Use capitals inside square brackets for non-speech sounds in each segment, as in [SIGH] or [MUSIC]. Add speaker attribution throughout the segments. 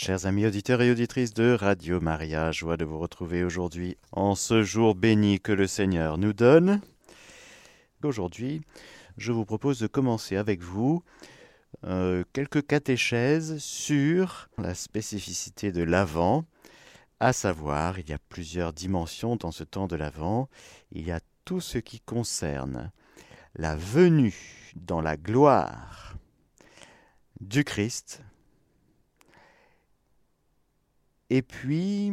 Speaker 1: Chers amis auditeurs et auditrices de Radio Maria, joie de vous retrouver aujourd'hui en ce jour béni que le Seigneur nous donne. Aujourd'hui, je vous propose de commencer avec vous euh, quelques catéchèses sur la spécificité de l'Avent, à savoir, il y a plusieurs dimensions dans ce temps de l'Avent. Il y a tout ce qui concerne la venue dans la gloire du Christ, et puis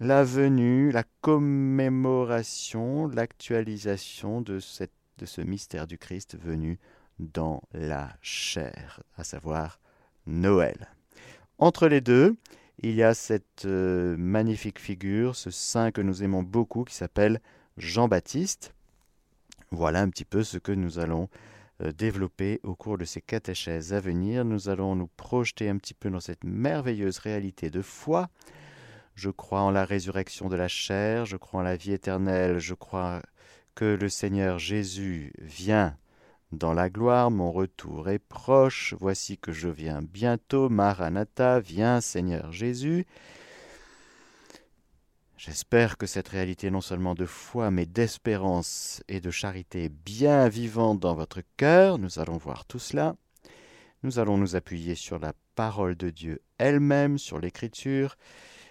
Speaker 1: la venue, la commémoration, l'actualisation de, ce mystère du Christ venu dans la chair, à savoir Noël. Entre les deux, il y a cette euh, magnifique figure, ce saint que nous aimons beaucoup, qui s'appelle Jean-Baptiste. Voilà un petit peu ce que nous allons euh, développer au cours de ces catéchèses à venir. Nous allons nous projeter un petit peu dans cette merveilleuse réalité de foi. Je crois en la résurrection de la chair, je crois en la vie éternelle, je crois que le Seigneur Jésus vient dans la gloire, mon retour est proche, voici que je viens bientôt, Maranatha, viens Seigneur Jésus. J'espère que cette réalité non seulement de foi, mais d'espérance et de charité est bien vivante dans votre cœur. Nous allons voir tout cela. Nous allons nous appuyer sur la parole de Dieu elle-même, sur l'Écriture,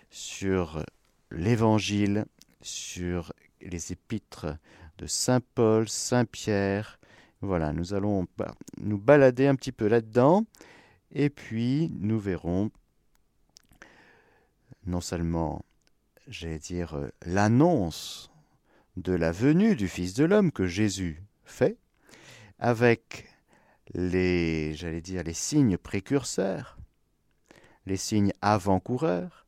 Speaker 1: sur l'Évangile, sur les épîtres de Saint Paul, Saint Pierre. Voilà, nous allons nous balader un petit peu là-dedans, et puis nous verrons non seulement j'allais dire, euh, l'annonce de la venue du Fils de l'homme que Jésus fait, avec les, j'allais dire, les signes précurseurs, les signes avant-coureurs.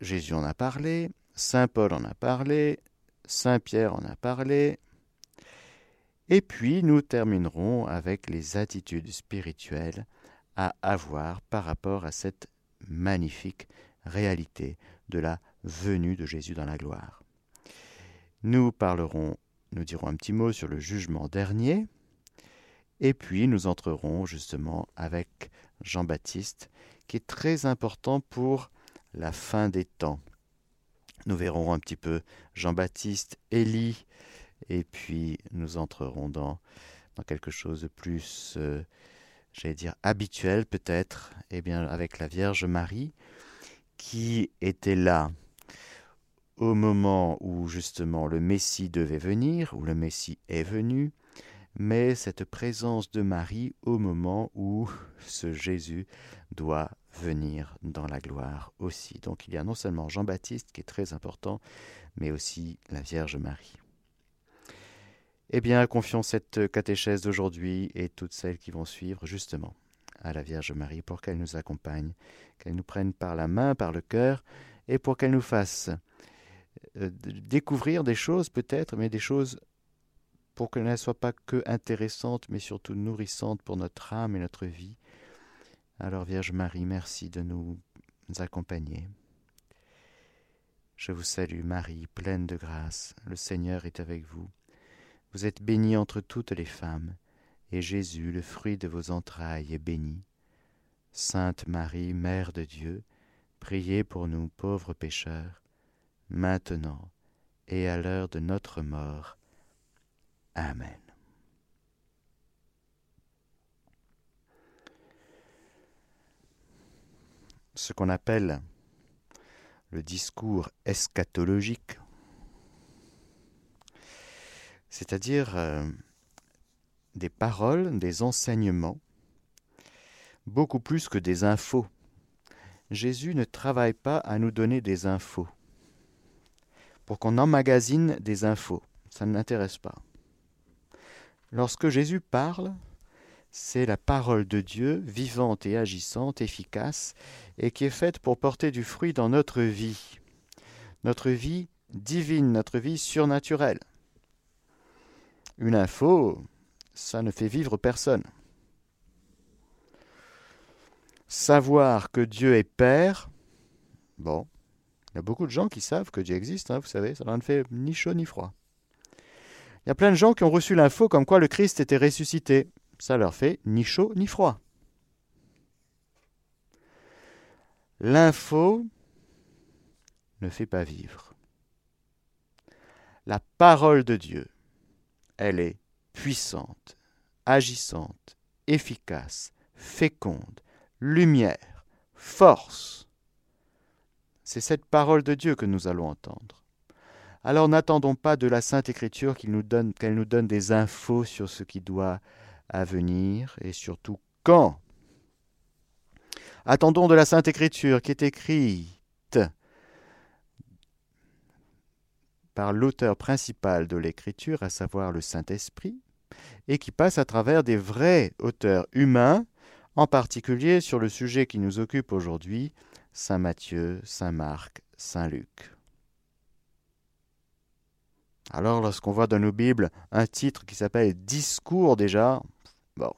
Speaker 1: Jésus en a parlé, Saint Paul en a parlé, Saint Pierre en a parlé, et puis nous terminerons avec les attitudes spirituelles à avoir par rapport à cette magnifique réalité de la venue de Jésus dans la gloire. Nous parlerons, nous dirons un petit mot sur le jugement dernier, et puis nous entrerons justement avec Jean-Baptiste, qui est très important pour la fin des temps. Nous verrons un petit peu Jean-Baptiste, Élie, et puis nous entrerons dans, dans quelque chose de plus, euh, j'allais dire, habituel peut-être, eh bien avec la Vierge Marie, qui était là au moment où justement le Messie devait venir, où le Messie est venu, mais cette présence de Marie au moment où ce Jésus doit venir dans la gloire aussi. Donc il y a non seulement Jean-Baptiste qui est très important, mais aussi la Vierge Marie. Eh bien, confions cette catéchèse d'aujourd'hui et toutes celles qui vont suivre justement à la Vierge Marie pour qu'elle nous accompagne, qu'elle nous prenne par la main, par le cœur, et pour qu'elle nous fasse euh, découvrir des choses peut-être, mais des choses pour qu'elles ne soient pas que intéressantes, mais surtout nourrissantes pour notre âme et notre vie. Alors Vierge Marie, merci de nous accompagner. Je vous salue Marie, pleine de grâce, le Seigneur est avec vous. Vous êtes bénie entre toutes les femmes, et Jésus, le fruit de vos entrailles, est béni. Sainte Marie, Mère de Dieu, priez pour nous pauvres pécheurs, maintenant et à l'heure de notre mort. Amen. Ce qu'on appelle le discours eschatologique, c'est-à-dire euh, des paroles, des enseignements, beaucoup plus que des infos. Jésus ne travaille pas à nous donner des infos, pour qu'on emmagasine des infos. Ça ne l'intéresse pas. Lorsque Jésus parle, c'est la parole de Dieu, vivante et agissante, efficace, et qui est faite pour porter du fruit dans notre vie. Notre vie divine, notre vie surnaturelle. Une info, ça ne fait vivre personne. Savoir que Dieu est Père, bon, il y a beaucoup de gens qui savent que Dieu existe, hein, vous savez, ça n'en fait ni chaud ni froid. Il y a plein de gens qui ont reçu l'info comme quoi le Christ était ressuscité. Ça leur fait ni chaud ni froid. L'info ne fait pas vivre. La parole de Dieu, elle est puissante, agissante, efficace, féconde, lumière, force. C'est cette parole de Dieu que nous allons entendre. Alors n'attendons pas de la Sainte Écriture qu'elle nous, donne, des infos sur ce qui doit venir et surtout quand. Attendons de la Sainte Écriture qui est écrite par l'auteur principal de l'Écriture, à savoir le Saint-Esprit, et qui passe à travers des vrais auteurs humains, en particulier sur le sujet qui nous occupe aujourd'hui, Saint Matthieu, Saint Marc, Saint Luc. Alors lorsqu'on voit dans nos Bibles un titre qui s'appelle Discours déjà, bon,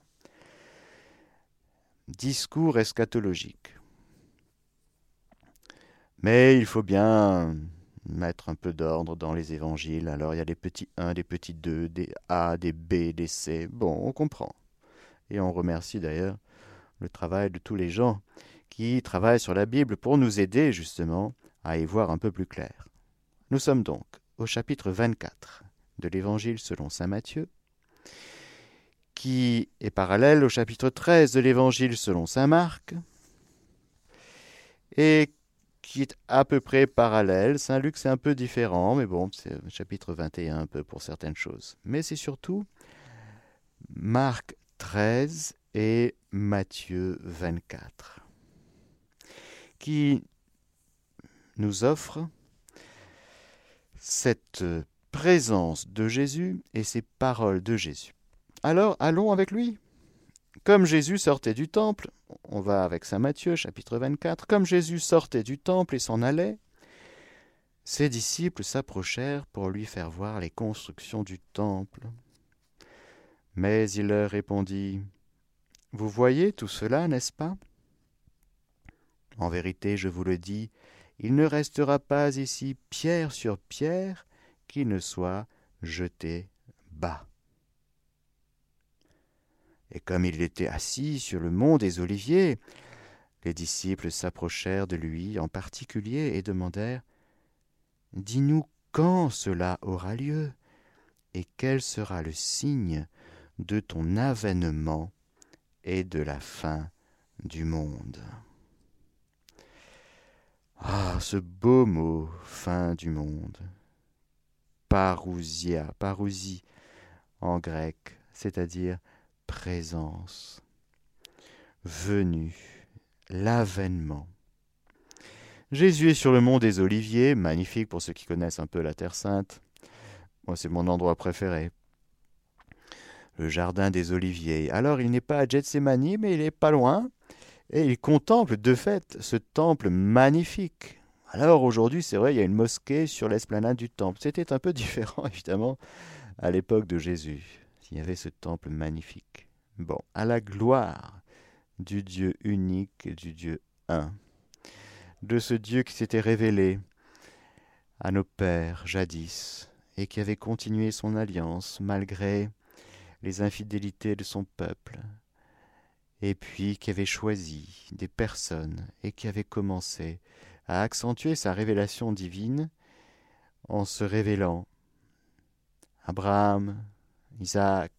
Speaker 1: discours eschatologique. Mais il faut bien mettre un peu d'ordre dans les évangiles. Alors il y a des petits 1, des petits 2, des A, des B, des C. Bon, on comprend. Et on remercie d'ailleurs le travail de tous les gens qui travaillent sur la Bible pour nous aider justement à y voir un peu plus clair. Nous sommes donc au chapitre 24 de l'Évangile selon Saint Matthieu, qui est parallèle au chapitre 13 de l'Évangile selon Saint Marc, et qui est à peu près parallèle. Saint Luc, c'est un peu différent, mais bon, c'est chapitre 21 un peu pour certaines choses. Mais c'est surtout Marc 13 et Matthieu 24 qui nous offrent cette présence de Jésus et ces paroles de Jésus. Alors allons avec lui. Comme Jésus sortait du temple, on va avec Saint Matthieu chapitre 24, comme Jésus sortait du temple et s'en allait, ses disciples s'approchèrent pour lui faire voir les constructions du temple. Mais il leur répondit, Vous voyez tout cela, n'est-ce pas? En vérité, je vous le dis, il ne restera pas ici pierre sur pierre qui ne soit jeté bas. Et comme il était assis sur le mont des Oliviers, les disciples s'approchèrent de lui en particulier et demandèrent Dis-nous quand cela aura lieu et quel sera le signe de ton avènement et de la fin du monde? Ah, ce beau mot, fin du monde. Parousia, parousie en grec, c'est-à-dire présence, venue, l'avènement. Jésus est sur le mont des Oliviers, magnifique pour ceux qui connaissent un peu la Terre Sainte. Moi, c'est mon endroit préféré. Le jardin des Oliviers. Alors, il n'est pas à Gethsemane, mais il est pas loin et il contemple de fait ce temple magnifique. Alors aujourd'hui, c'est vrai, il y a une mosquée sur l'esplanade du temple. C'était un peu [LAUGHS] différent, évidemment, à l'époque de Jésus. Il y avait ce temple magnifique. Bon, à la gloire du Dieu unique, du Dieu un, de ce Dieu qui s'était révélé à nos pères jadis et qui avait continué son alliance malgré les infidélités de son peuple, et puis qui avait choisi des personnes et qui avait commencé à accentuer sa révélation divine en se révélant Abraham, Isaac,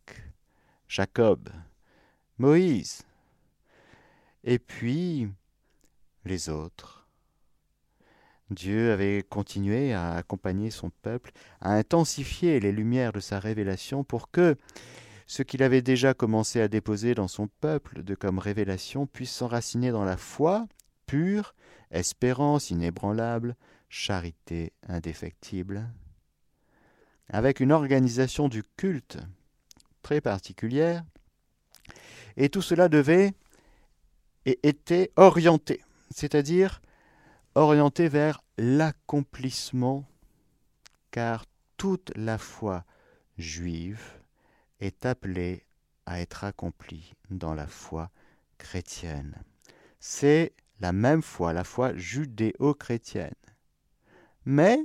Speaker 1: Jacob, Moïse, et puis les autres. Dieu avait continué à accompagner son peuple, à intensifier les lumières de sa révélation pour que ce qu'il avait déjà commencé à déposer dans son peuple de comme révélation puisse s'enraciner dans la foi pure, espérance inébranlable, charité indéfectible, avec une organisation du culte très particulière, et tout cela devait et était orienté, c'est-à-dire orienté vers l'accomplissement, car toute la foi juive est appelé à être accompli dans la foi chrétienne. C'est la même foi, la foi judéo-chrétienne. Mais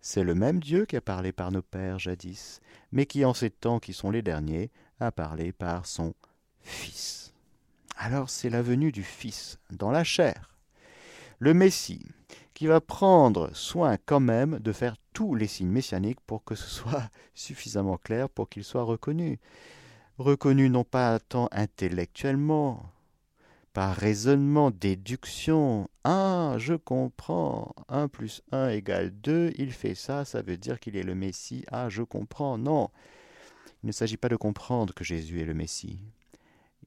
Speaker 1: c'est le même Dieu qui a parlé par nos pères jadis, mais qui en ces temps qui sont les derniers a parlé par son Fils. Alors c'est la venue du Fils dans la chair, le Messie, qui va prendre soin quand même de faire tous les signes messianiques pour que ce soit [LAUGHS] suffisamment clair pour qu'il soit reconnu. Reconnu non pas tant intellectuellement, par raisonnement, déduction. Ah, je comprends. 1 plus 1 égale 2, il fait ça, ça veut dire qu'il est le Messie. Ah, je comprends. Non. Il ne s'agit pas de comprendre que Jésus est le Messie.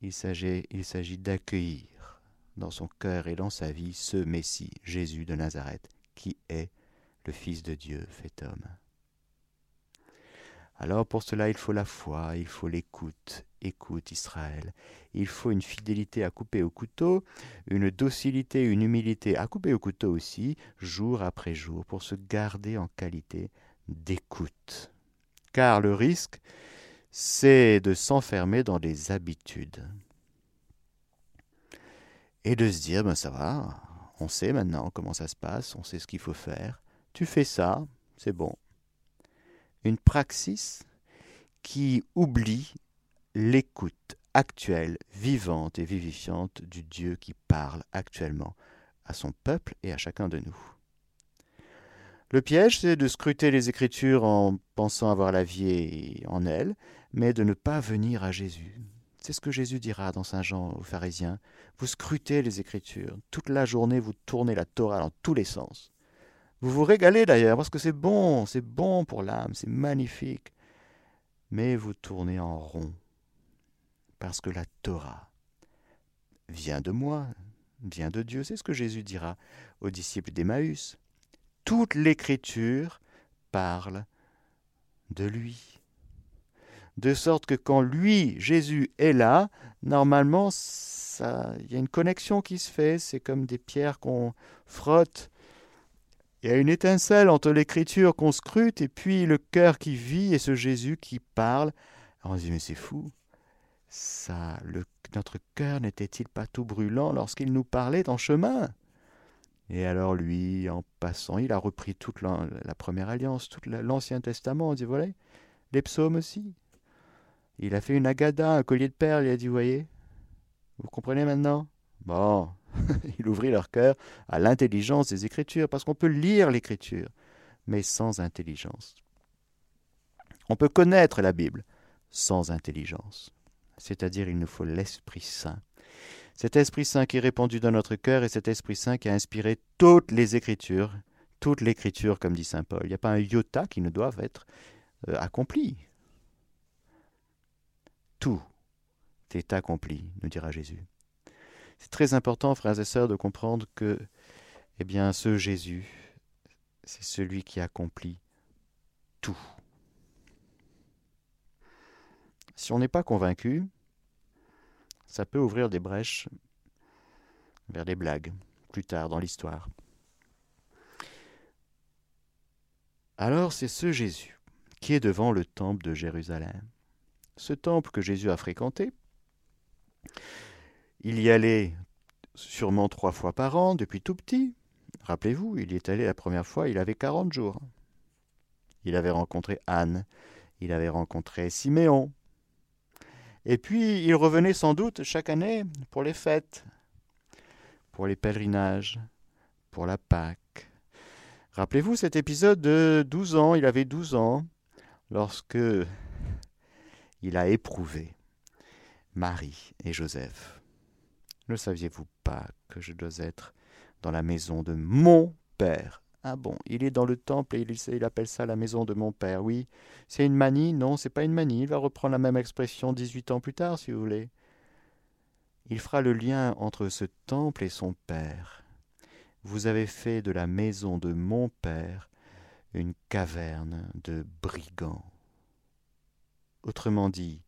Speaker 1: Il s'agit, il s'agit d'accueillir dans son cœur et dans sa vie ce Messie, Jésus de Nazareth, qui est le Fils de Dieu fait homme. Alors pour cela il faut la foi, il faut l'écoute, écoute Israël, il faut une fidélité à couper au couteau, une docilité, une humilité à couper au couteau aussi, jour après jour, pour se garder en qualité d'écoute. Car le risque, c'est de s'enfermer dans des habitudes et de se dire, ben ça va, on sait maintenant comment ça se passe, on sait ce qu'il faut faire, tu fais ça, c'est bon. Une praxis qui oublie l'écoute actuelle, vivante et vivifiante du Dieu qui parle actuellement à son peuple et à chacun de nous. Le piège, c'est de scruter les Écritures en pensant avoir la vie en elles, mais de ne pas venir à Jésus, c'est ce que Jésus dira dans Saint Jean aux pharisiens. Vous scrutez les Écritures. Toute la journée, vous tournez la Torah dans tous les sens. Vous vous régalez d'ailleurs, parce que c'est bon, c'est bon pour l'âme, c'est magnifique. Mais vous tournez en rond, parce que la Torah vient de moi, vient de Dieu. C'est ce que Jésus dira aux disciples d'Emmaüs. Toute l'Écriture parle de lui de sorte que quand lui, Jésus, est là, normalement, il y a une connexion qui se fait, c'est comme des pierres qu'on frotte. Il y a une étincelle entre l'écriture qu'on scrute et puis le cœur qui vit et ce Jésus qui parle. on se dit, mais c'est fou. Ça, notre cœur n'était-il pas tout brûlant lorsqu'il nous parlait en chemin? Et alors lui, en passant, il a repris toute la, première alliance, tout l'Ancien Testament. On dit, voilà, les psaumes aussi. Il a fait une agada, un collier de perles, il a dit, voyez, vous comprenez maintenant? Bon, [LAUGHS] il ouvrit leur cœur à l'intelligence des Écritures, parce qu'on peut lire l'Écriture, mais sans intelligence. On peut connaître la Bible sans intelligence, c'est-à-dire il nous faut l'Esprit Saint. Cet Esprit Saint qui est répandu dans notre cœur et cet Esprit Saint qui a inspiré toutes les Écritures, toute l'Écriture, comme dit Saint Paul. Il n'y a pas un iota qui ne doive être euh, accompli. Tout est accompli, nous dira Jésus. C'est très important, frères et sœurs, de comprendre que, eh bien, ce Jésus, c'est celui qui accomplit tout. Si on n'est pas convaincu, ça peut ouvrir des brèches vers des blagues plus tard dans l'histoire. Alors c'est ce Jésus qui est devant le temple de Jérusalem ce temple que Jésus a fréquenté. Il y allait sûrement trois fois par an depuis tout petit. Rappelez-vous, il y est allé la première fois, il avait 40 jours. Il avait rencontré Anne, il avait rencontré Siméon. Et puis il revenait sans doute chaque année pour les fêtes, pour les pèlerinages, pour la Pâque. Rappelez-vous cet épisode de 12 ans, il avait 12 ans, lorsque il a éprouvé Marie et Joseph. Ne saviez-vous pas que je dois être dans la maison de mon Père Ah bon, il est dans le temple et il, appelle ça la maison de mon Père. Oui, c'est une manie Non, c'est pas une manie. Il va reprendre la même expression 18 ans plus tard, si vous voulez. Il fera le lien entre ce temple et son Père. Vous avez fait de la maison de mon Père une caverne de brigands. Autrement dit,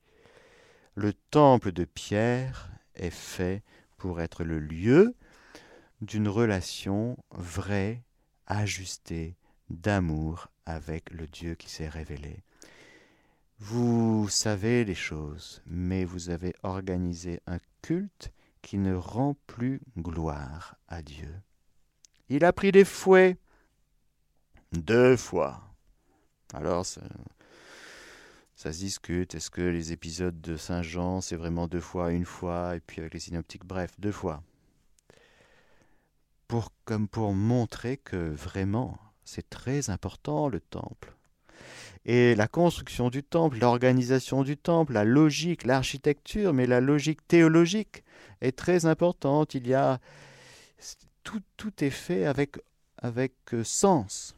Speaker 1: le temple de Pierre est fait pour être le lieu d'une relation vraie, ajustée, d'amour avec le Dieu qui s'est révélé. Vous savez les choses, mais vous avez organisé un culte qui ne rend plus gloire à Dieu. Il a pris des fouets deux fois. Alors, ça se discute. Est-ce que les épisodes de Saint Jean, c'est vraiment deux fois, une fois, et puis avec les synoptiques, bref, deux fois. Comme pour montrer que vraiment c'est très important le temple. Et la construction du temple, l'organisation du temple, la logique, l'architecture, mais la logique théologique est très importante. Il y a tout, tout est fait avec, avec euh, sens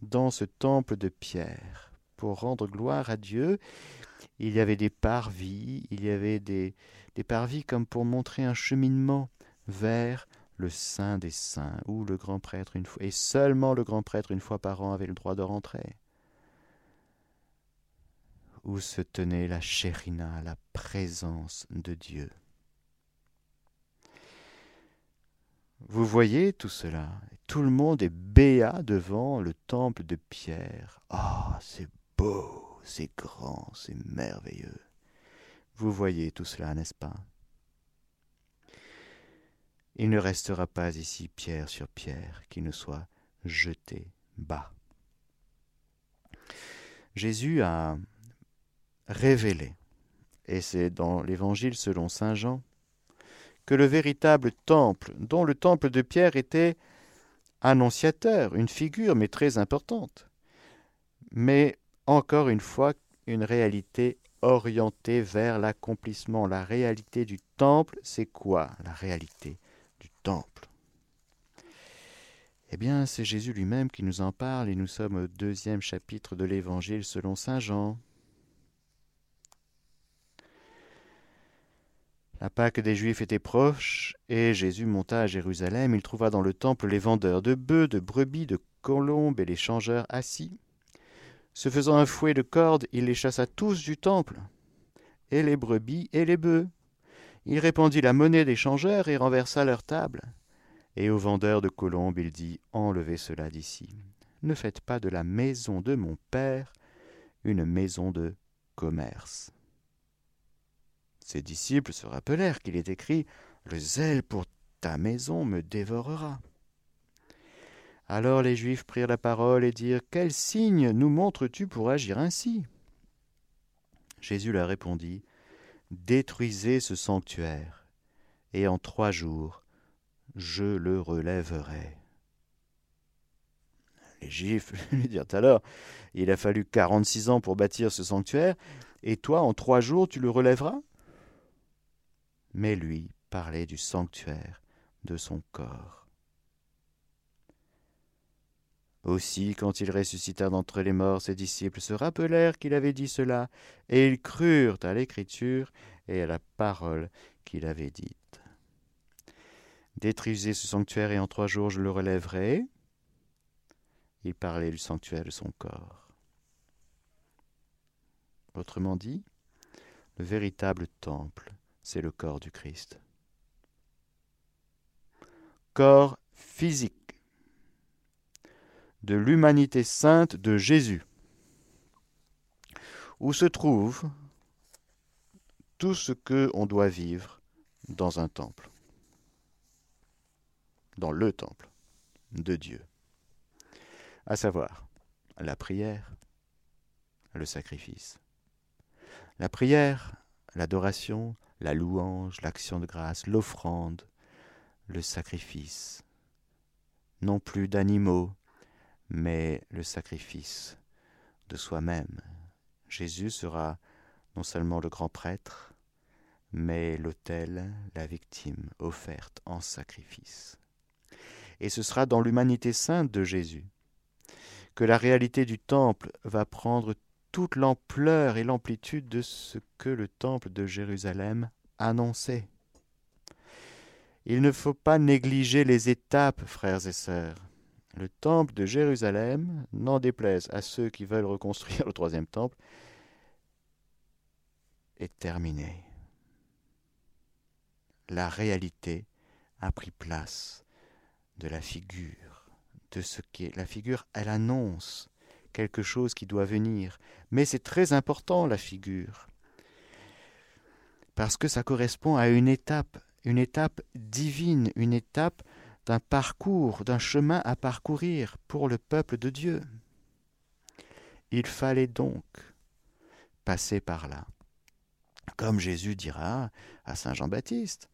Speaker 1: dans ce temple de pierre pour rendre gloire à Dieu. Il y avait des parvis, il y avait des, des parvis comme pour montrer un cheminement vers le Saint des Saints, où le grand prêtre, une fois, et seulement le grand prêtre, une fois par an, avait le droit de rentrer. Où se tenait la chérina, la présence de Dieu? Vous voyez tout cela? Tout le monde est béat devant le temple de pierre. Ah, c'est beau, c'est grand, c'est merveilleux. Vous voyez tout cela, n'est-ce pas? Il ne restera pas ici pierre sur pierre qui ne soit jeté bas. Jésus a révélé, et c'est dans l'Évangile selon Saint Jean, que le véritable temple, dont le temple de Pierre était annonciateur, une figure, mais très importante, mais encore une fois une réalité orientée vers l'accomplissement. La réalité du temple, c'est quoi? La réalité Eh bien, c'est Jésus lui-même qui nous en parle et nous sommes au deuxième chapitre de l'Évangile selon Saint Jean. La Pâque des Juifs était proche, et Jésus monta à Jérusalem. Il trouva dans le temple les vendeurs de bœufs, de brebis, de colombes et les changeurs assis. Se faisant un fouet de cordes, il les chassa tous du temple, et les brebis et les bœufs. Il répandit la monnaie des changeurs et renversa leur table. Et aux vendeurs de colombes il dit Enlevez cela d'ici. Ne faites pas de la maison de mon père une maison de commerce. Ses disciples se rappelèrent qu'il est écrit Le zèle pour ta maison me dévorera. Alors les Juifs prirent la parole et dirent Quel signe nous montres-tu pour agir ainsi? Jésus leur répondit Détruisez ce sanctuaire, et en trois jours je le relèverai. Les Juifs lui dirent alors Il a fallu quarante-six ans pour bâtir ce sanctuaire, et toi, en trois jours, tu le relèveras? Mais lui parlait du sanctuaire de son corps. Aussi, quand il ressuscita d'entre les morts, ses disciples se rappelèrent qu'il avait dit cela, et ils crurent à l'Écriture et à la parole qu'il avait dite. Détruisez ce sanctuaire et en trois jours je le relèverai. Il parlait du sanctuaire de son corps. Autrement dit, le véritable temple, c'est le corps du Christ. Corps physique de l'humanité sainte de Jésus, où se trouve tout ce que on doit vivre dans un temple, dans le temple de Dieu, à savoir la prière, le sacrifice. La prière, l'adoration, la louange, l'action de grâce, l'offrande, le sacrifice. Non plus d'animaux, mais le sacrifice de soi-même. Jésus sera non seulement le grand prêtre, mais l'autel, la victime offerte en sacrifice. Et ce sera dans l'humanité sainte de Jésus que la réalité du temple va prendre toute l'ampleur et l'amplitude de ce que le temple de Jérusalem annonçait. Il ne faut pas négliger les étapes, frères et sœurs. Le temple de Jérusalem, n'en déplaise à ceux qui veulent reconstruire le troisième temple, est terminé. La réalité a pris place de la figure, de ce qui est la figure, elle annonce quelque chose qui doit venir, mais c'est très important la figure, parce que ça correspond à une étape, une étape divine, une étape d'un parcours, d'un chemin à parcourir pour le peuple de Dieu. Il fallait donc passer par là. Comme Jésus dira à Saint Jean-Baptiste,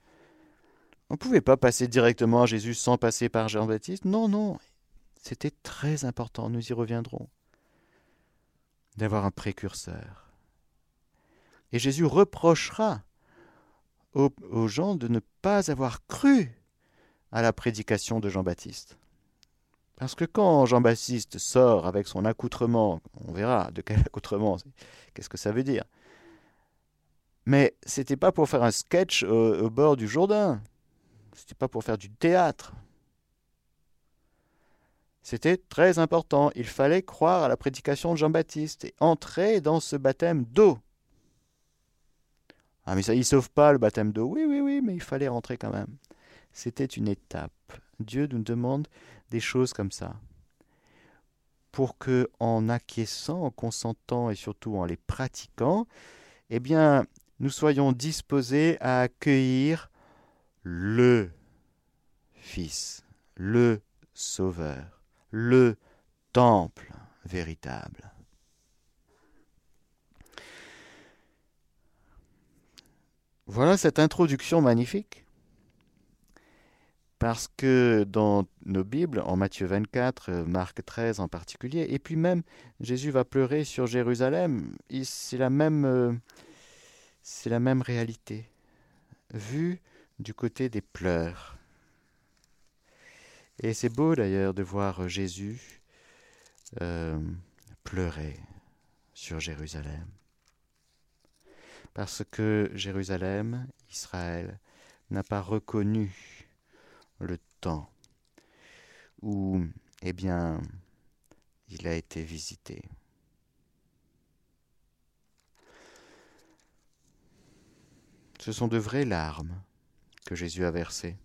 Speaker 1: On ne pouvait pas passer directement à Jésus sans passer par Jean-Baptiste. Non, non. C'était très important, nous y reviendrons, d'avoir un précurseur. Et Jésus reprochera aux, gens de ne pas avoir cru à la prédication de Jean-Baptiste. Parce que quand Jean-Baptiste sort avec son accoutrement, on verra de quel [LAUGHS] accoutrement, qu'est-ce que ça veut dire. Mais c'était pas pour faire un sketch au, bord du Jourdain. C'était pas pour faire du théâtre. C'était très important. Il fallait croire à la prédication de Jean-Baptiste et entrer dans ce baptême d'eau. Ah, mais ça, il sauve pas le baptême d'eau. Oui, oui, oui, mais il fallait rentrer quand même. C'était une étape. Dieu nous demande des choses comme ça. Pour que, en acquiesçant, en consentant et surtout en les pratiquant, eh bien, nous soyons disposés à accueillir le Fils, le Sauveur, le Temple véritable. Voilà cette introduction magnifique parce que dans nos Bibles, en Matthieu 24, euh, Marc 13 en particulier, et puis même Jésus va pleurer sur Jérusalem, c'est la même, euh, c'est la même réalité, vue du côté des pleurs. Et c'est beau d'ailleurs de voir Jésus euh, pleurer sur Jérusalem. Parce que Jérusalem, Israël, n'a pas reconnu le temps où, eh bien, il a été visité. Ce sont de vraies larmes que Jésus a versées.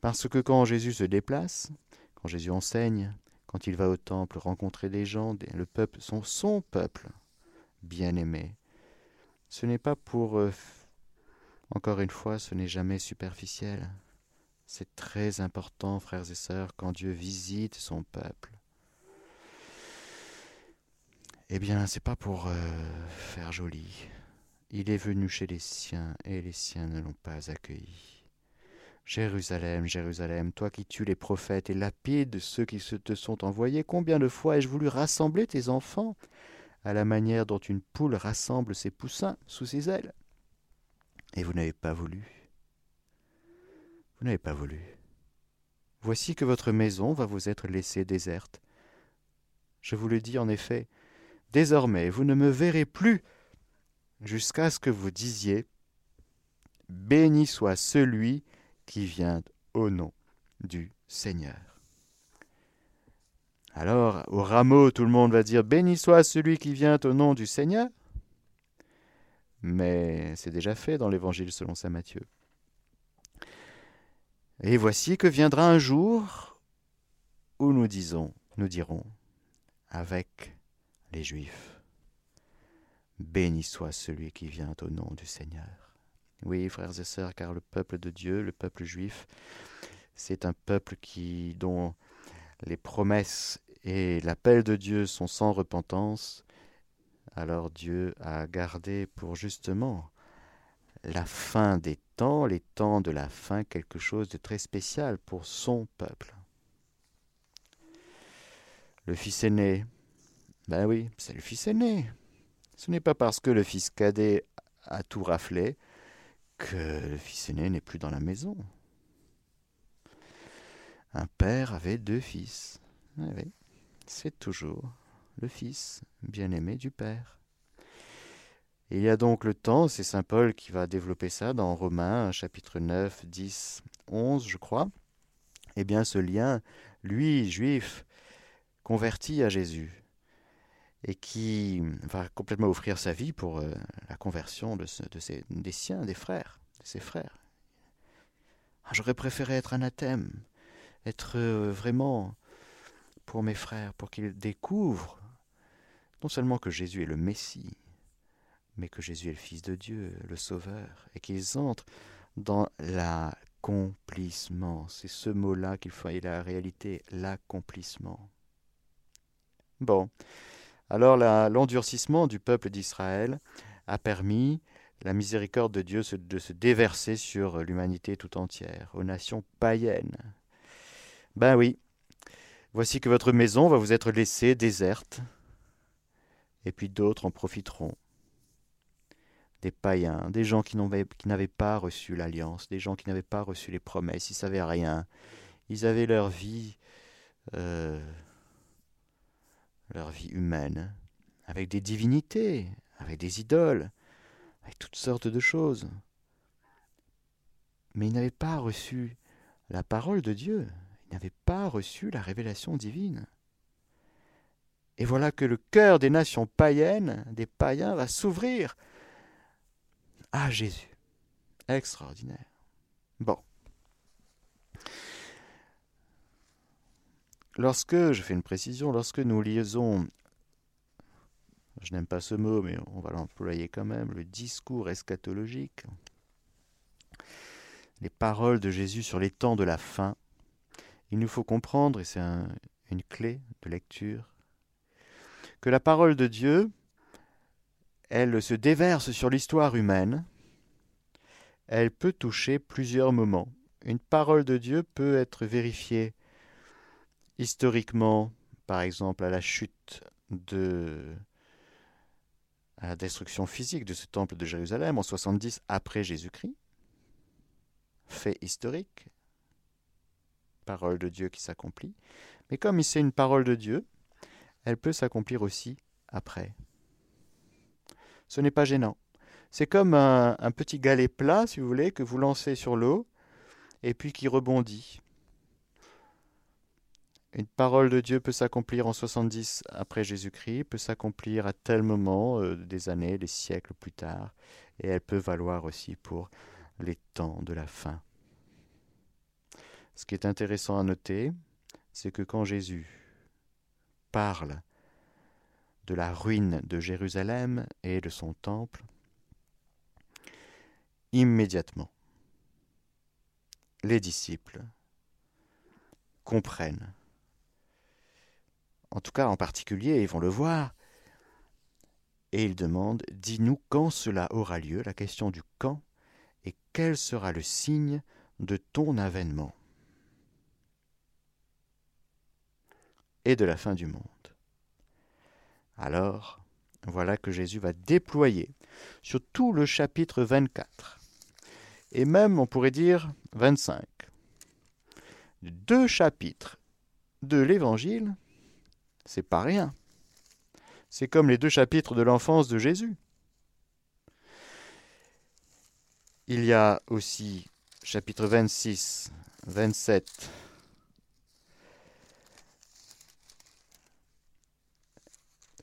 Speaker 1: Parce que quand Jésus se déplace, quand Jésus enseigne, quand il va au temple rencontrer des gens, le peuple, son, son peuple bien-aimé, ce n'est pas pour, euh, encore une fois, ce n'est jamais superficiel. C'est très important, frères et sœurs, quand Dieu visite son peuple. Eh bien, c'est pas pour euh, faire joli. Il est venu chez les siens, et les siens ne l'ont pas accueilli. Jérusalem, Jérusalem, toi qui tues les prophètes et lapides ceux qui se te sont envoyés, combien de fois ai-je voulu rassembler tes enfants à la manière dont une poule rassemble ses poussins sous ses ailes? Et vous n'avez pas voulu. Vous n'avez pas voulu. Voici que votre maison va vous être laissée déserte. Je vous le dis en effet, désormais vous ne me verrez plus jusqu'à ce que vous disiez Béni soit celui qui vient au nom du Seigneur. Alors, au rameau, tout le monde va dire Béni soit celui qui vient au nom du Seigneur. Mais c'est déjà fait dans l'Évangile selon saint Matthieu. Et voici que viendra un jour où nous disons, nous dirons, avec les Juifs, Béni soit celui qui vient au nom du Seigneur. Oui, frères et sœurs, car le peuple de Dieu, le peuple juif, c'est un peuple qui, dont les promesses et l'appel de Dieu sont sans repentance, alors Dieu a gardé pour justement la fin des les temps de la fin, quelque chose de très spécial pour son peuple. Le fils aîné, ben oui, c'est le fils aîné. Ce n'est pas parce que le fils cadet a tout raflé que le fils aîné n'est plus dans la maison. Un père avait deux fils. Oui, c'est toujours le fils bien-aimé du père il y a donc le temps, c'est Saint Paul qui va développer ça dans Romains chapitre 9, 10, 11, je crois. Eh bien, ce lien, lui, juif, converti à Jésus, et qui va complètement offrir sa vie pour euh, la conversion de, de des siens, des frères, de ses frères. Ah, j'aurais préféré être anathème, être euh, vraiment pour mes frères, pour qu'ils découvrent non seulement que Jésus est le Messie, mais que Jésus est le Fils de Dieu, le Sauveur, et qu'ils entrent dans l'accomplissement. C'est ce mot-là qu'il faut, et la réalité, l'accomplissement. Bon, alors l'endurcissement du peuple d'Israël a permis la miséricorde de Dieu de se déverser sur l'humanité tout entière, aux nations païennes. Ben oui, voici que votre maison va vous être laissée déserte, et puis d'autres en profiteront. Des païens, des gens qui n'avaient pas reçu l'alliance, des gens qui n'avaient pas reçu les promesses, ils savaient rien. Ils avaient leur vie, euh, leur vie humaine, avec des divinités, avec des idoles, avec toutes sortes de choses. Mais ils n'avaient pas reçu la parole de Dieu, ils n'avaient pas reçu la révélation divine. Et voilà que le cœur des nations païennes, des païens, va s'ouvrir à Jésus. Extraordinaire. Bon. Lorsque, je fais une précision, lorsque nous lisons je n'aime pas ce mot, mais on va l'employer quand même, le discours eschatologique, les paroles de Jésus sur les temps de la fin, il nous faut comprendre, et c'est une clé de lecture, que la parole de Dieu, elle se déverse sur l'histoire humaine, elle peut toucher plusieurs moments. Une parole de Dieu peut être vérifiée historiquement, par exemple à la chute de à la destruction physique de ce temple de Jérusalem en 70 après Jésus-Christ. Fait historique, parole de Dieu qui s'accomplit. Mais comme c'est une parole de Dieu, elle peut s'accomplir aussi après. Ce n'est pas gênant. C'est comme un, petit galet plat, si vous voulez, que vous lancez sur l'eau et puis qui rebondit. Une parole de Dieu peut s'accomplir en 70 après Jésus-Christ, peut s'accomplir à tel moment, euh, des années, des siècles plus tard, et elle peut valoir aussi pour les temps de la fin. Ce qui est intéressant à noter, c'est que quand Jésus parle de la ruine de Jérusalem et de son temple, immédiatement, les disciples comprennent en tout cas en particulier, ils vont le voir. Et ils demandent Dis-nous quand cela aura lieu, la question du quand, et quel sera le signe de ton avènement? Et de la fin du monde. Alors, voilà que Jésus va déployer sur tout le chapitre 24, et même on pourrait dire 25, deux chapitres de l'Évangile c'est pas rien. C'est comme les deux chapitres de l'enfance de Jésus. Il y a aussi chapitre 26, 27,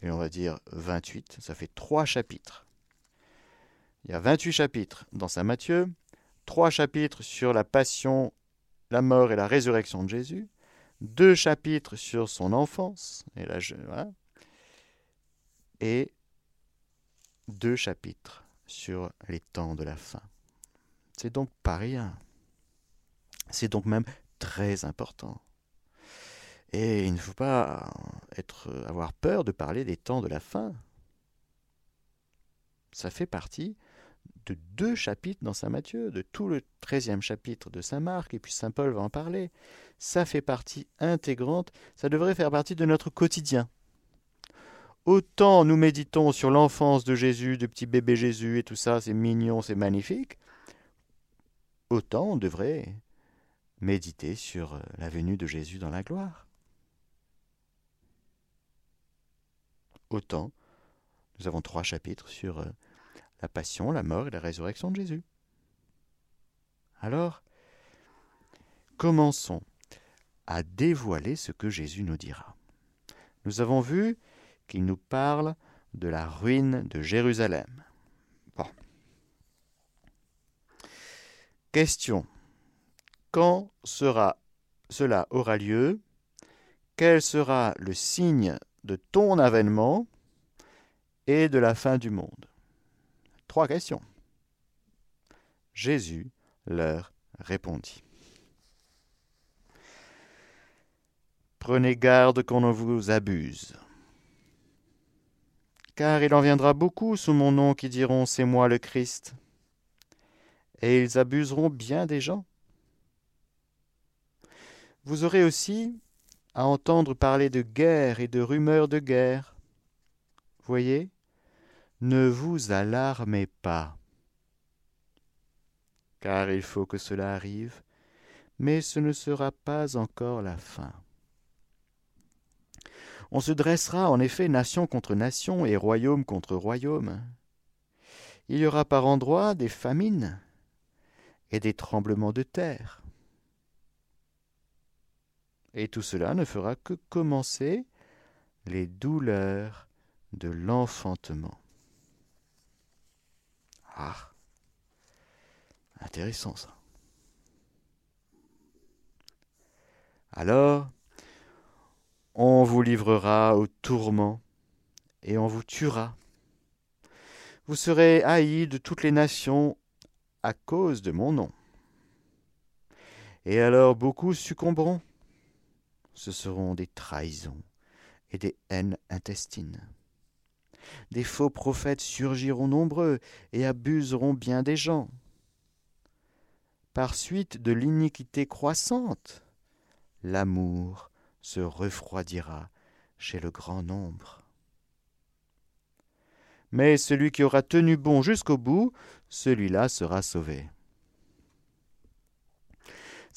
Speaker 1: et on va dire 28, ça fait trois chapitres. Il y a 28 chapitres dans Saint Matthieu, trois chapitres sur la passion, la mort et la résurrection de Jésus, deux chapitres sur son enfance, et, là, et deux chapitres sur les temps de la fin. C'est donc pas rien. C'est donc même très important. Et il ne faut pas être, avoir peur de parler des temps de la fin. Ça fait partie de deux chapitres dans Saint Matthieu, de tout le treizième chapitre de Saint Marc, et puis Saint Paul va en parler. Ça fait partie intégrante, ça devrait faire partie de notre quotidien. Autant nous méditons sur l'enfance de Jésus, de petit bébé Jésus et tout ça, c'est mignon, c'est magnifique, autant on devrait méditer sur euh, la venue de Jésus dans la gloire. Autant, nous avons trois chapitres sur euh, la passion, la mort et la résurrection de Jésus. Alors, commençons à dévoiler ce que Jésus nous dira. Nous avons vu qu'il nous parle de la ruine de Jérusalem. Bon. Question. Quand cela aura lieu? Quel sera le signe de ton avènement et de la fin du monde Trois questions. Jésus leur répondit. Prenez garde qu'on ne vous abuse. car il en viendra beaucoup sous mon nom qui diront C'est moi le Christ. Et ils abuseront bien des gens. Vous aurez aussi à entendre parler de guerre et de rumeurs de guerre. Voyez, ne vous alarmez pas, car il faut que cela arrive, mais ce ne sera pas encore la fin. On se dressera en effet nation contre nation et royaume contre royaume. Il y aura par endroits des famines et des tremblements de terre. Et tout cela ne fera que commencer les douleurs de l'enfantement. Ah, intéressant ça. Alors, on vous livrera au tourment et on vous tuera. Vous serez haïs de toutes les nations à cause de mon nom. Et alors beaucoup succomberont. Ce seront des trahisons et des haines intestines. Des faux prophètes surgiront nombreux et abuseront bien des gens. Par suite de l'iniquité croissante, l'amour se refroidira chez le grand nombre. Mais celui qui aura tenu bon jusqu'au bout, celui-là sera sauvé.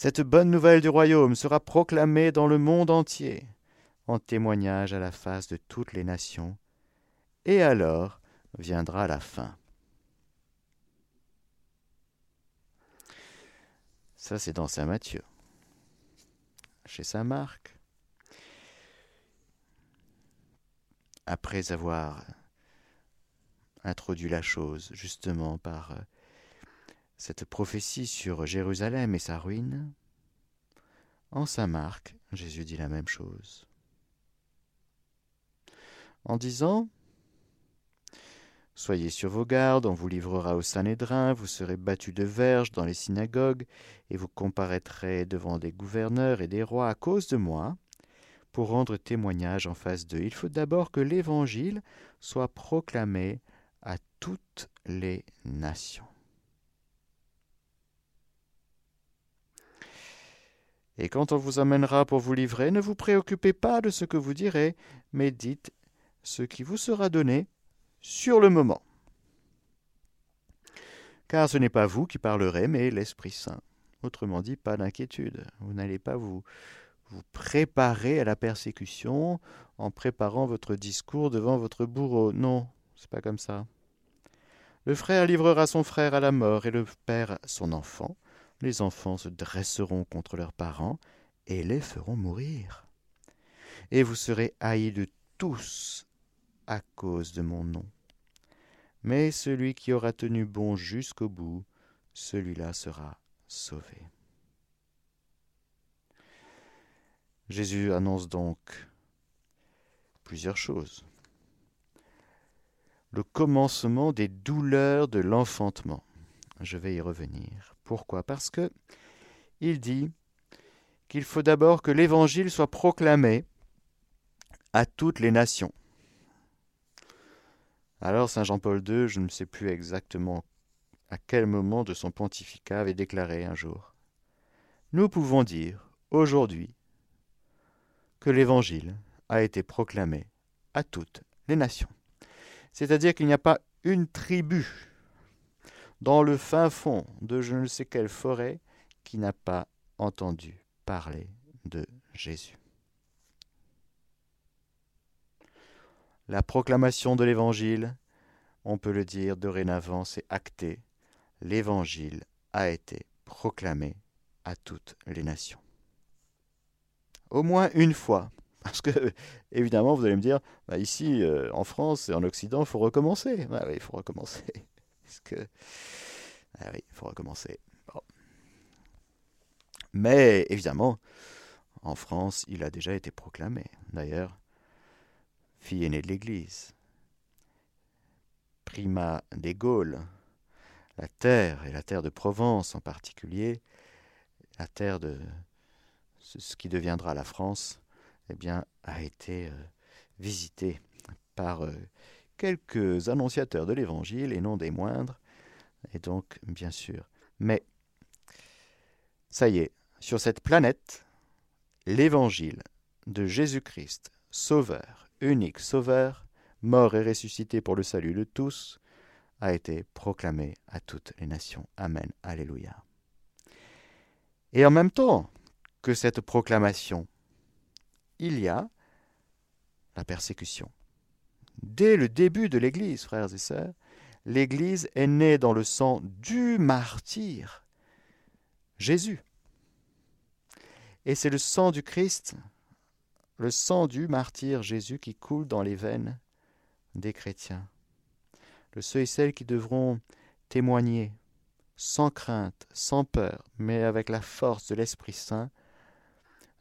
Speaker 1: Cette bonne nouvelle du royaume sera proclamée dans le monde entier, en témoignage à la face de toutes les nations, et alors viendra la fin. Ça, c'est dans Saint Matthieu. Chez Saint Marc, après avoir introduit la chose justement par euh, cette prophétie sur Jérusalem et sa ruine, en Saint Marc, Jésus dit la même chose. En disant Soyez sur vos gardes, on vous livrera au Sanhédrin, vous serez battus de verges dans les synagogues, et vous comparaîtrez devant des gouverneurs et des rois à cause de moi, pour rendre témoignage en face d'eux. Il faut d'abord que l'Évangile soit proclamé à toutes les nations. Et quand on vous amènera pour vous livrer, ne vous préoccupez pas de ce que vous direz, mais dites ce qui vous sera donné sur le moment. Car ce n'est pas vous qui parlerez, mais l'Esprit Saint. Autrement dit, pas d'inquiétude. Vous n'allez pas vous, vous préparez à la persécution en préparant votre discours devant votre bourreau. Non, c'est pas comme ça. Le frère livrera son frère à la mort et le père son enfant. Les enfants se dresseront contre leurs parents et les feront mourir. Et vous serez haïs de tous à cause de mon nom. Mais celui qui aura tenu bon jusqu'au bout, celui-là sera sauvé. Jésus annonce donc plusieurs choses. Le commencement des douleurs de l'enfantement. Je vais y revenir. Pourquoi Parce que il dit qu'il faut d'abord que l'évangile soit proclamé à toutes les nations. Alors Saint Jean-Paul II, je ne sais plus exactement à quel moment de son pontificat, avait déclaré un jour Nous pouvons dire aujourd'hui que l'Évangile a été proclamé à toutes les nations. C'est-à-dire qu'il n'y a pas une tribu dans le fin fond de je ne sais quelle forêt qui n'a pas entendu parler de Jésus. La proclamation de l'Évangile, on peut le dire dorénavant, c'est acté. L'Évangile a été proclamé à toutes les nations au moins une fois. [LAUGHS] Parce que, évidemment, vous allez me dire, bah, ici, euh, en France et en Occident, il faut recommencer. Ah oui, il faut recommencer. Parce que... Ah oui, il faut recommencer. Mais, évidemment, en France, il a déjà été proclamé. D'ailleurs, fille aînée de l'Église, prima des Gaules, la terre, et la terre de Provence en particulier, la terre de, ce qui deviendra la France, eh bien, a été euh, visité par euh, quelques annonciateurs de l'Évangile et non des moindres, et donc bien sûr. Mais ça y est, sur cette planète, l'Évangile de Jésus-Christ, Sauveur, unique Sauveur, mort et ressuscité pour le salut de tous, a été proclamé à toutes les nations. Amen. Alléluia. Et en même temps que cette proclamation, il y a la persécution. Dès le début de l'Église, frères et sœurs, l'Église est née dans le sang du martyr, Jésus. Et c'est le sang du Christ, le sang du martyr Jésus qui coule dans les veines des chrétiens. De ceux et celles qui devront témoigner sans crainte, sans peur, mais avec la force de l'Esprit Saint,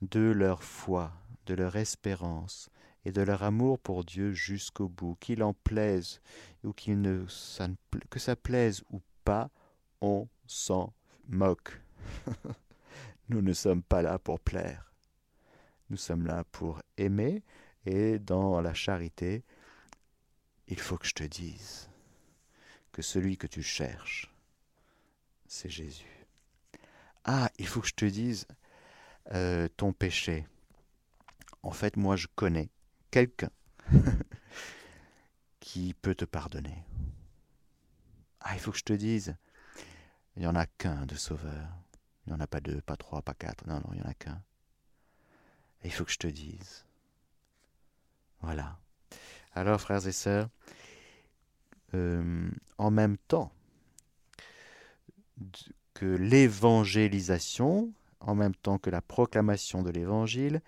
Speaker 1: de leur foi, de leur espérance et de leur amour pour Dieu jusqu'au bout, qu'il en plaise ou qu'il ne, que ça plaise ou pas, on s'en moque. [LAUGHS] Nous ne sommes pas là pour plaire. Nous sommes là pour aimer et dans la charité, il faut que je te dise que celui que tu cherches, c'est Jésus. Ah, il faut que je te dise euh, ton péché. En fait, moi, je connais quelqu'un [LAUGHS] qui peut te pardonner. Ah, il faut que je te dise, il n'y en a qu'un de sauveur. Il n'y en a pas deux, pas trois, pas quatre. Non, non, il n'y en a qu'un. Il faut que je te dise. Voilà. Alors, frères et sœurs, euh, en même temps que l'évangélisation, en même temps que la proclamation de l'évangile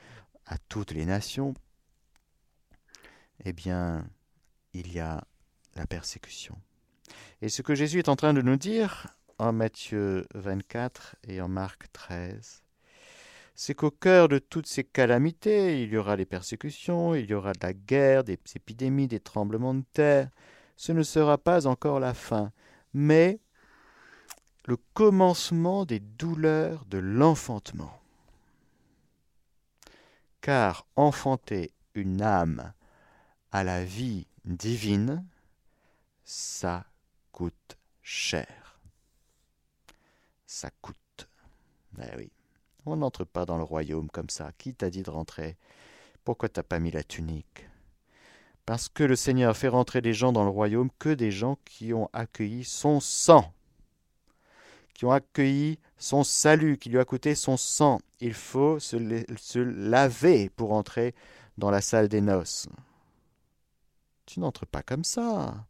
Speaker 1: à toutes les nations, eh bien, il y a la persécution. Et ce que Jésus est en train de nous dire en Matthieu 24 et en Marc 13, c'est qu'au cœur de toutes ces calamités, il y aura les persécutions, il y aura de la guerre, des épidémies, des tremblements de terre. Ce ne sera pas encore la fin, mais le commencement des douleurs de l'enfantement. Car enfanter une âme à la vie divine, ça coûte cher. Ça coûte. Ben oui. On n'entre pas dans le royaume comme ça. Qui t'a dit de rentrer? Pourquoi t'as pas mis la tunique? Parce que le Seigneur fait rentrer des gens dans le royaume que des gens qui ont accueilli son sang, qui ont accueilli son salut, qui lui a coûté son sang. Il faut se, se laver pour entrer dans la salle des noces. Tu n'entres pas comme ça.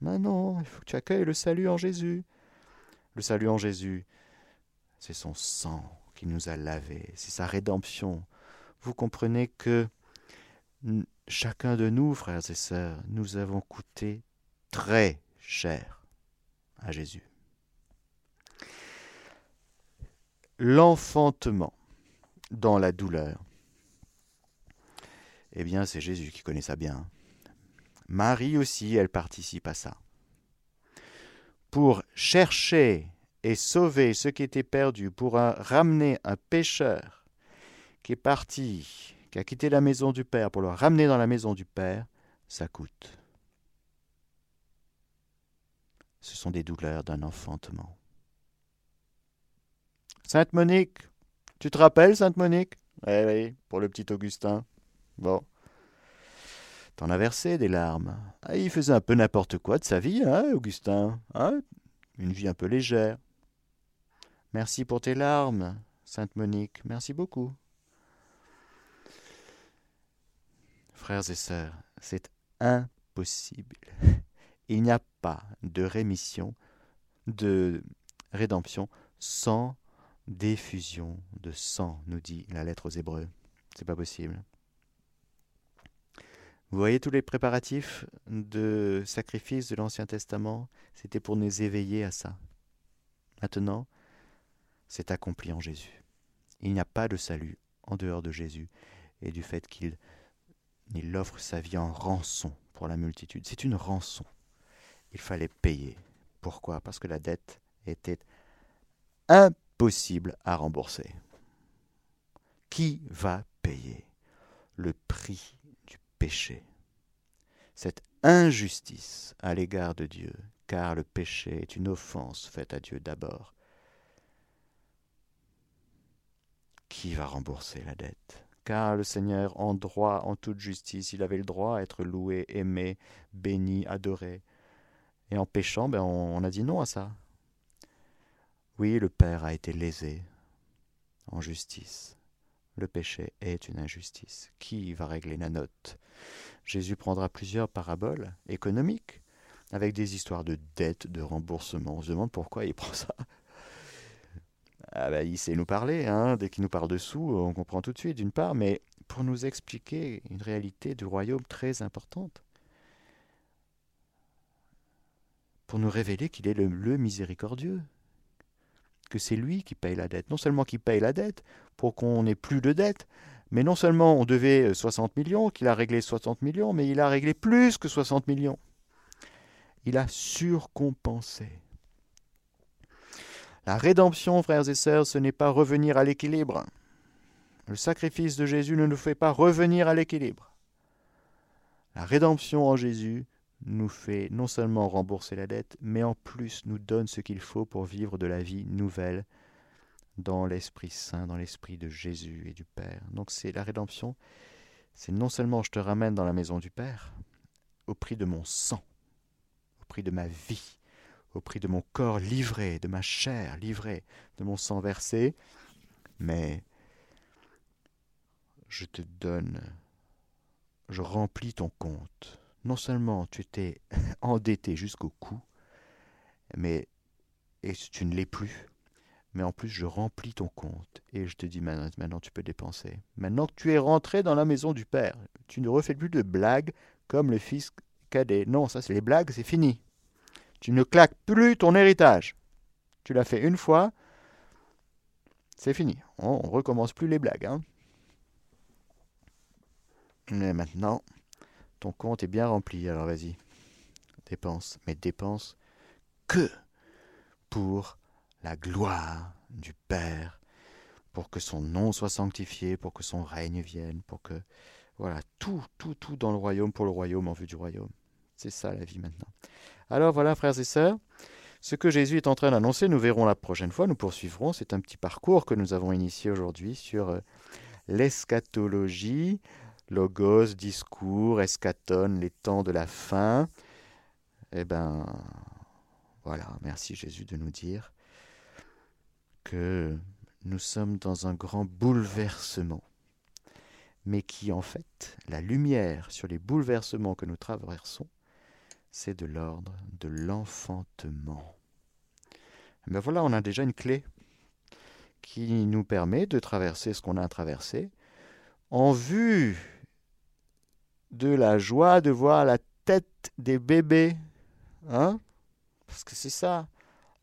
Speaker 1: Mais non, il faut que tu accueilles le salut en Jésus. Le salut en Jésus, c'est son sang qui nous a lavés, c'est sa rédemption. Vous comprenez que chacun de nous, frères et sœurs, nous avons coûté très cher à Jésus. L'enfantement dans la douleur, eh bien c'est Jésus qui connaît ça bien. Marie aussi, elle participe à ça. Pour chercher et sauver ce qui était perdu, pour ramener un pécheur qui est parti, qui a quitté la maison du Père, pour le ramener dans la maison du Père, ça coûte. Ce sont des douleurs d'un enfantement. Sainte Monique, tu te rappelles, Sainte Monique Oui, oui, pour le petit Augustin. Bon. T'en as versé des larmes. Ah, il faisait un peu n'importe quoi de sa vie, hein, Augustin hein Une vie un peu légère. Merci pour tes larmes, Sainte Monique. Merci beaucoup. Frères et sœurs, c'est impossible. [LAUGHS] Il n'y a pas de rémission, de rédemption sans diffusion de sang, nous dit la lettre aux Hébreux. C'est pas possible. Vous voyez tous les préparatifs de sacrifice de l'Ancien Testament, c'était pour nous éveiller à ça. Maintenant, c'est accompli en Jésus. Il n'y a pas de salut en dehors de Jésus et du fait qu'il il offre sa vie en rançon pour la multitude. C'est une rançon. Il fallait payer. Pourquoi? Parce que la dette était impossible à rembourser. Qui va payer? Le prix péché. Cette injustice à l'égard de Dieu, car le péché est une offense faite à Dieu d'abord. Qui va rembourser la dette? Car le Seigneur, en droit, en toute justice, il avait le droit à être loué, aimé, béni, adoré. Et en péchant, ben on, a dit non à ça. Oui, le Père a été lésé en justice. Le péché est une injustice. Qui va régler la note? Jésus prendra plusieurs paraboles économiques avec des histoires de dettes, de remboursement. On se demande pourquoi il [LAUGHS] prend ça. Ah ben, il sait nous parler, hein. dès qu'il nous parle de sous, on comprend tout de suite, d'une part, mais pour nous expliquer une réalité du royaume très importante. Pour nous révéler qu'il est le, le miséricordieux, que c'est lui qui paye la dette. Non seulement qu'il paye la dette pour qu'on n'ait plus de dette, mais non seulement on devait 60 euh, millions, qu'il a réglé 60 millions, mais il a réglé plus que 60 millions. Il a surcompensé. La rédemption, frères et sœurs, ce n'est pas revenir à l'équilibre. Le sacrifice de Jésus ne nous fait pas revenir à l'équilibre. La rédemption en Jésus nous fait non seulement rembourser la dette, mais en plus nous donne ce qu'il faut pour vivre de la vie nouvelle dans l'Esprit Saint, dans l'Esprit de Jésus et du Père. Donc c'est la rédemption, c'est non seulement je te ramène dans la maison du Père, au prix de mon sang, au prix de ma vie, au prix de mon corps livré, de ma chair livrée, de mon sang versé, mais je te donne, je remplis ton compte. Non seulement tu t'es [LAUGHS] endetté jusqu'au cou, mais et tu ne l'es plus mais en plus je remplis ton compte et je te dis maintenant, tu peux dépenser. Maintenant que tu es rentré dans la maison du Père, tu ne refais plus de blagues comme le fils cadet. Non, ça c'est les blagues, c'est fini. Tu ne claques plus ton héritage. Tu l'as fait une fois, c'est fini. On, ne recommence plus les blagues. Hein. Mais maintenant, ton compte est bien rempli, alors vas-y, dépense. Mais dépense que pour la gloire du Père, pour que son nom soit sanctifié, pour que son règne vienne, pour que voilà, tout, tout, tout dans le royaume, pour le royaume, en vue du royaume. C'est ça la vie maintenant. Alors voilà, frères et sœurs, ce que Jésus est en train d'annoncer, nous verrons la prochaine fois, nous poursuivrons. C'est un petit parcours que nous avons initié aujourd'hui sur euh, l'eschatologie, logos, discours, eschaton, les temps de la fin. Eh bien, voilà, merci Jésus de nous dire que nous sommes dans un grand bouleversement, mais qui en fait, la lumière sur les bouleversements que nous traversons, c'est de l'ordre de l'enfantement. Mais voilà, on a déjà une clé qui nous permet de traverser ce qu'on a traversé en vue de la joie de voir la tête des bébés. Hein? Parce que c'est ça.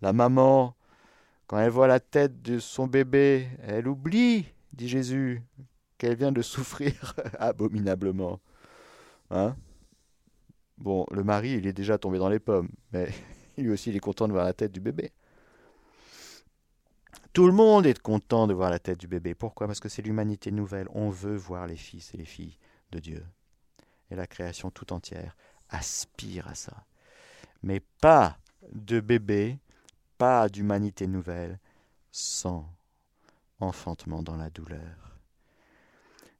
Speaker 1: La maman quand elle voit la tête de son bébé, elle oublie, dit Jésus, qu'elle vient de souffrir [LAUGHS] abominablement. Hein? Bon, le mari, il est déjà tombé dans les pommes, mais [LAUGHS] lui aussi, il est content de voir la tête du bébé. Tout le monde est content de voir la tête du bébé. Pourquoi? Parce que c'est l'humanité nouvelle. On veut voir les fils et les filles de Dieu. Et la création tout entière aspire à ça. Mais pas de bébé pas d'humanité nouvelle sans enfantement dans la douleur.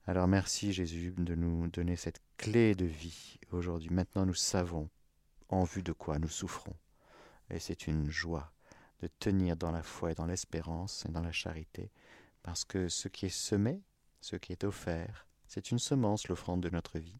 Speaker 1: Alors merci Jésus de nous donner cette clé de vie aujourd'hui. Maintenant nous savons en vue de quoi nous souffrons. Et c'est une joie de tenir dans la foi et dans l'espérance et dans la charité, parce que ce qui est semé, ce qui est offert, c'est une semence, l'offrande de notre vie.